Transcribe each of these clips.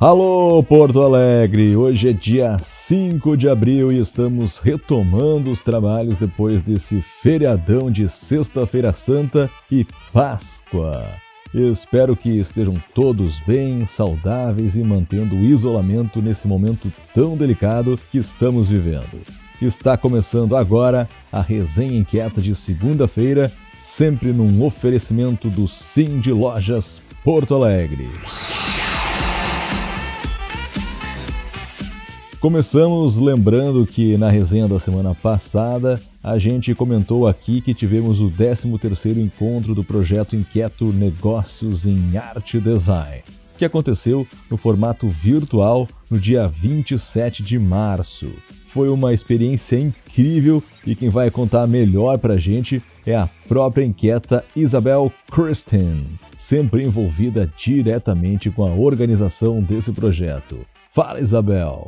Alô, Porto Alegre! Hoje é dia 5 de abril e estamos retomando os trabalhos depois desse feriadão de Sexta-feira Santa e Páscoa. Espero que estejam todos bem, saudáveis e mantendo o isolamento nesse momento tão delicado que estamos vivendo. Está começando agora a resenha inquieta de segunda-feira, sempre num oferecimento do Sim de Lojas Porto Alegre. Começamos lembrando que na resenha da semana passada a gente comentou aqui que tivemos o 13º encontro do projeto Inquieto Negócios em Arte e Design, que aconteceu no formato virtual no dia 27 de março. Foi uma experiência incrível e quem vai contar melhor pra gente é a própria inquieta Isabel Christin, sempre envolvida diretamente com a organização desse projeto. Fala, Isabel!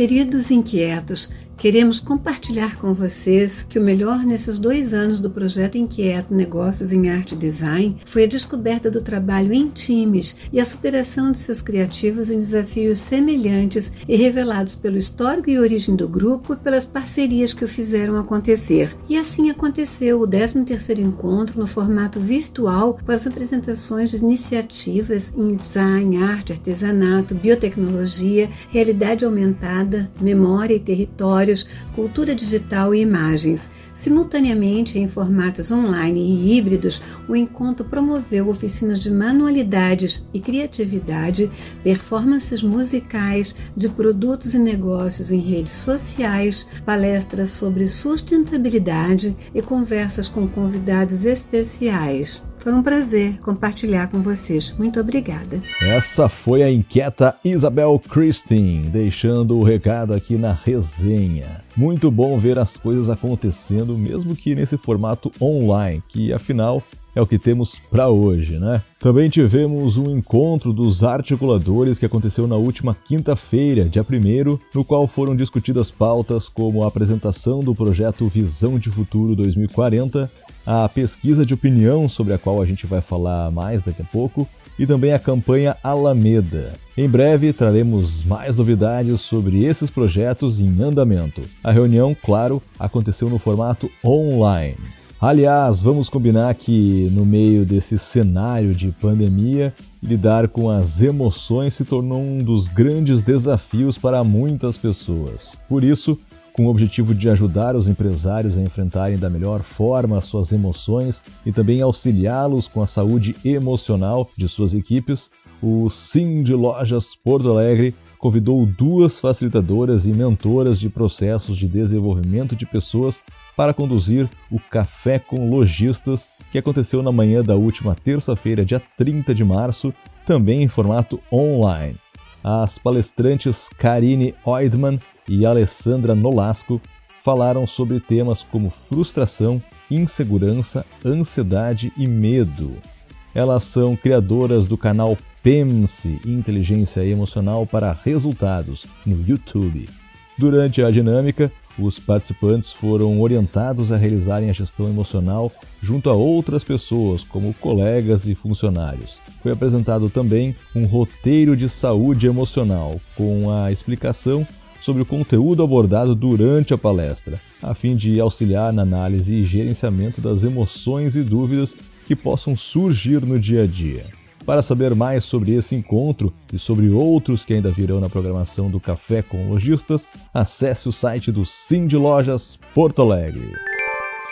Queridos inquietos, Queremos compartilhar com vocês que o melhor nesses dois anos do projeto Inquieto Negócios em Arte e Design foi a descoberta do trabalho em times e a superação de seus criativos em desafios semelhantes e revelados pelo histórico e origem do grupo e pelas parcerias que o fizeram acontecer. E assim aconteceu o 13º encontro no formato virtual com as apresentações de iniciativas em design, arte, artesanato, biotecnologia, realidade aumentada, memória e território cultura digital e imagens. Simultaneamente, em formatos online e híbridos, o encontro promoveu oficinas de manualidades e criatividade, performances musicais de produtos e negócios em redes sociais, palestras sobre sustentabilidade e conversas com convidados especiais. Foi um prazer compartilhar com vocês. Muito obrigada. Essa foi a inquieta Isabel Christine, deixando o recado aqui na resenha. Muito bom ver as coisas acontecendo, mesmo que nesse formato online, que afinal é o que temos para hoje, né? Também tivemos um encontro dos articuladores que aconteceu na última quinta-feira, dia 1 no qual foram discutidas pautas como a apresentação do projeto Visão de Futuro 2040, a pesquisa de opinião sobre a qual a gente vai falar mais daqui a pouco, e também a campanha Alameda. Em breve traremos mais novidades sobre esses projetos em andamento. A reunião, claro, aconteceu no formato online. Aliás, vamos combinar que no meio desse cenário de pandemia, lidar com as emoções se tornou um dos grandes desafios para muitas pessoas. Por isso, com o objetivo de ajudar os empresários a enfrentarem da melhor forma as suas emoções e também auxiliá-los com a saúde emocional de suas equipes, o Sim de Lojas Porto Alegre convidou duas facilitadoras e mentoras de processos de desenvolvimento de pessoas para conduzir o Café com Lojistas, que aconteceu na manhã da última terça-feira, dia 30 de março, também em formato online. As palestrantes Karine Oidman e Alessandra Nolasco falaram sobre temas como frustração, insegurança, ansiedade e medo. Elas são criadoras do canal PEMSE Inteligência Emocional para Resultados no YouTube. Durante a dinâmica, os participantes foram orientados a realizarem a gestão emocional junto a outras pessoas, como colegas e funcionários. Foi apresentado também um roteiro de saúde emocional, com a explicação sobre o conteúdo abordado durante a palestra, a fim de auxiliar na análise e gerenciamento das emoções e dúvidas que possam surgir no dia a dia. Para saber mais sobre esse encontro e sobre outros que ainda virão na programação do Café com Lojistas, acesse o site do de Lojas Porto Alegre.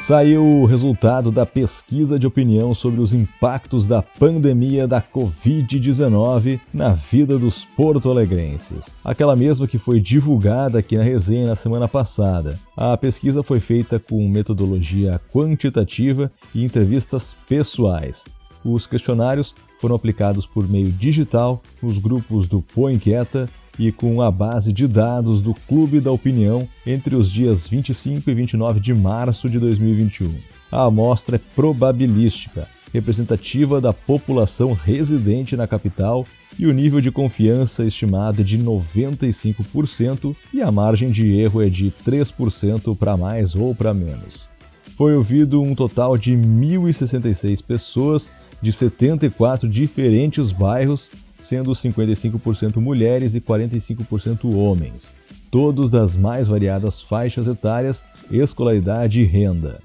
Saiu o resultado da pesquisa de opinião sobre os impactos da pandemia da Covid-19 na vida dos porto-alegrenses. Aquela mesma que foi divulgada aqui na resenha na semana passada. A pesquisa foi feita com metodologia quantitativa e entrevistas pessoais. Os questionários foram aplicados por meio digital nos grupos do Põe Inquieta e com a base de dados do Clube da Opinião entre os dias 25 e 29 de março de 2021. A amostra é probabilística, representativa da população residente na capital e o nível de confiança estimado é de 95% e a margem de erro é de 3% para mais ou para menos. Foi ouvido um total de 1.066 pessoas de 74 diferentes bairros sendo 55% mulheres e 45% homens, todos das mais variadas faixas etárias, escolaridade e renda.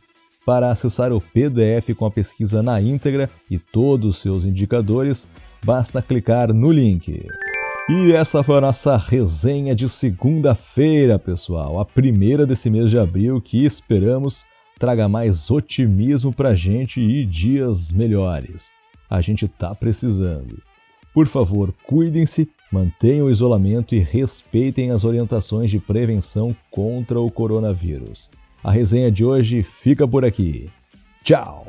Para acessar o PDF com a pesquisa na íntegra e todos os seus indicadores, basta clicar no link. E essa foi a nossa resenha de segunda-feira, pessoal, a primeira desse mês de abril que esperamos traga mais otimismo pra gente e dias melhores. A gente tá precisando. Por favor, cuidem-se, mantenham o isolamento e respeitem as orientações de prevenção contra o coronavírus. A resenha de hoje fica por aqui. Tchau!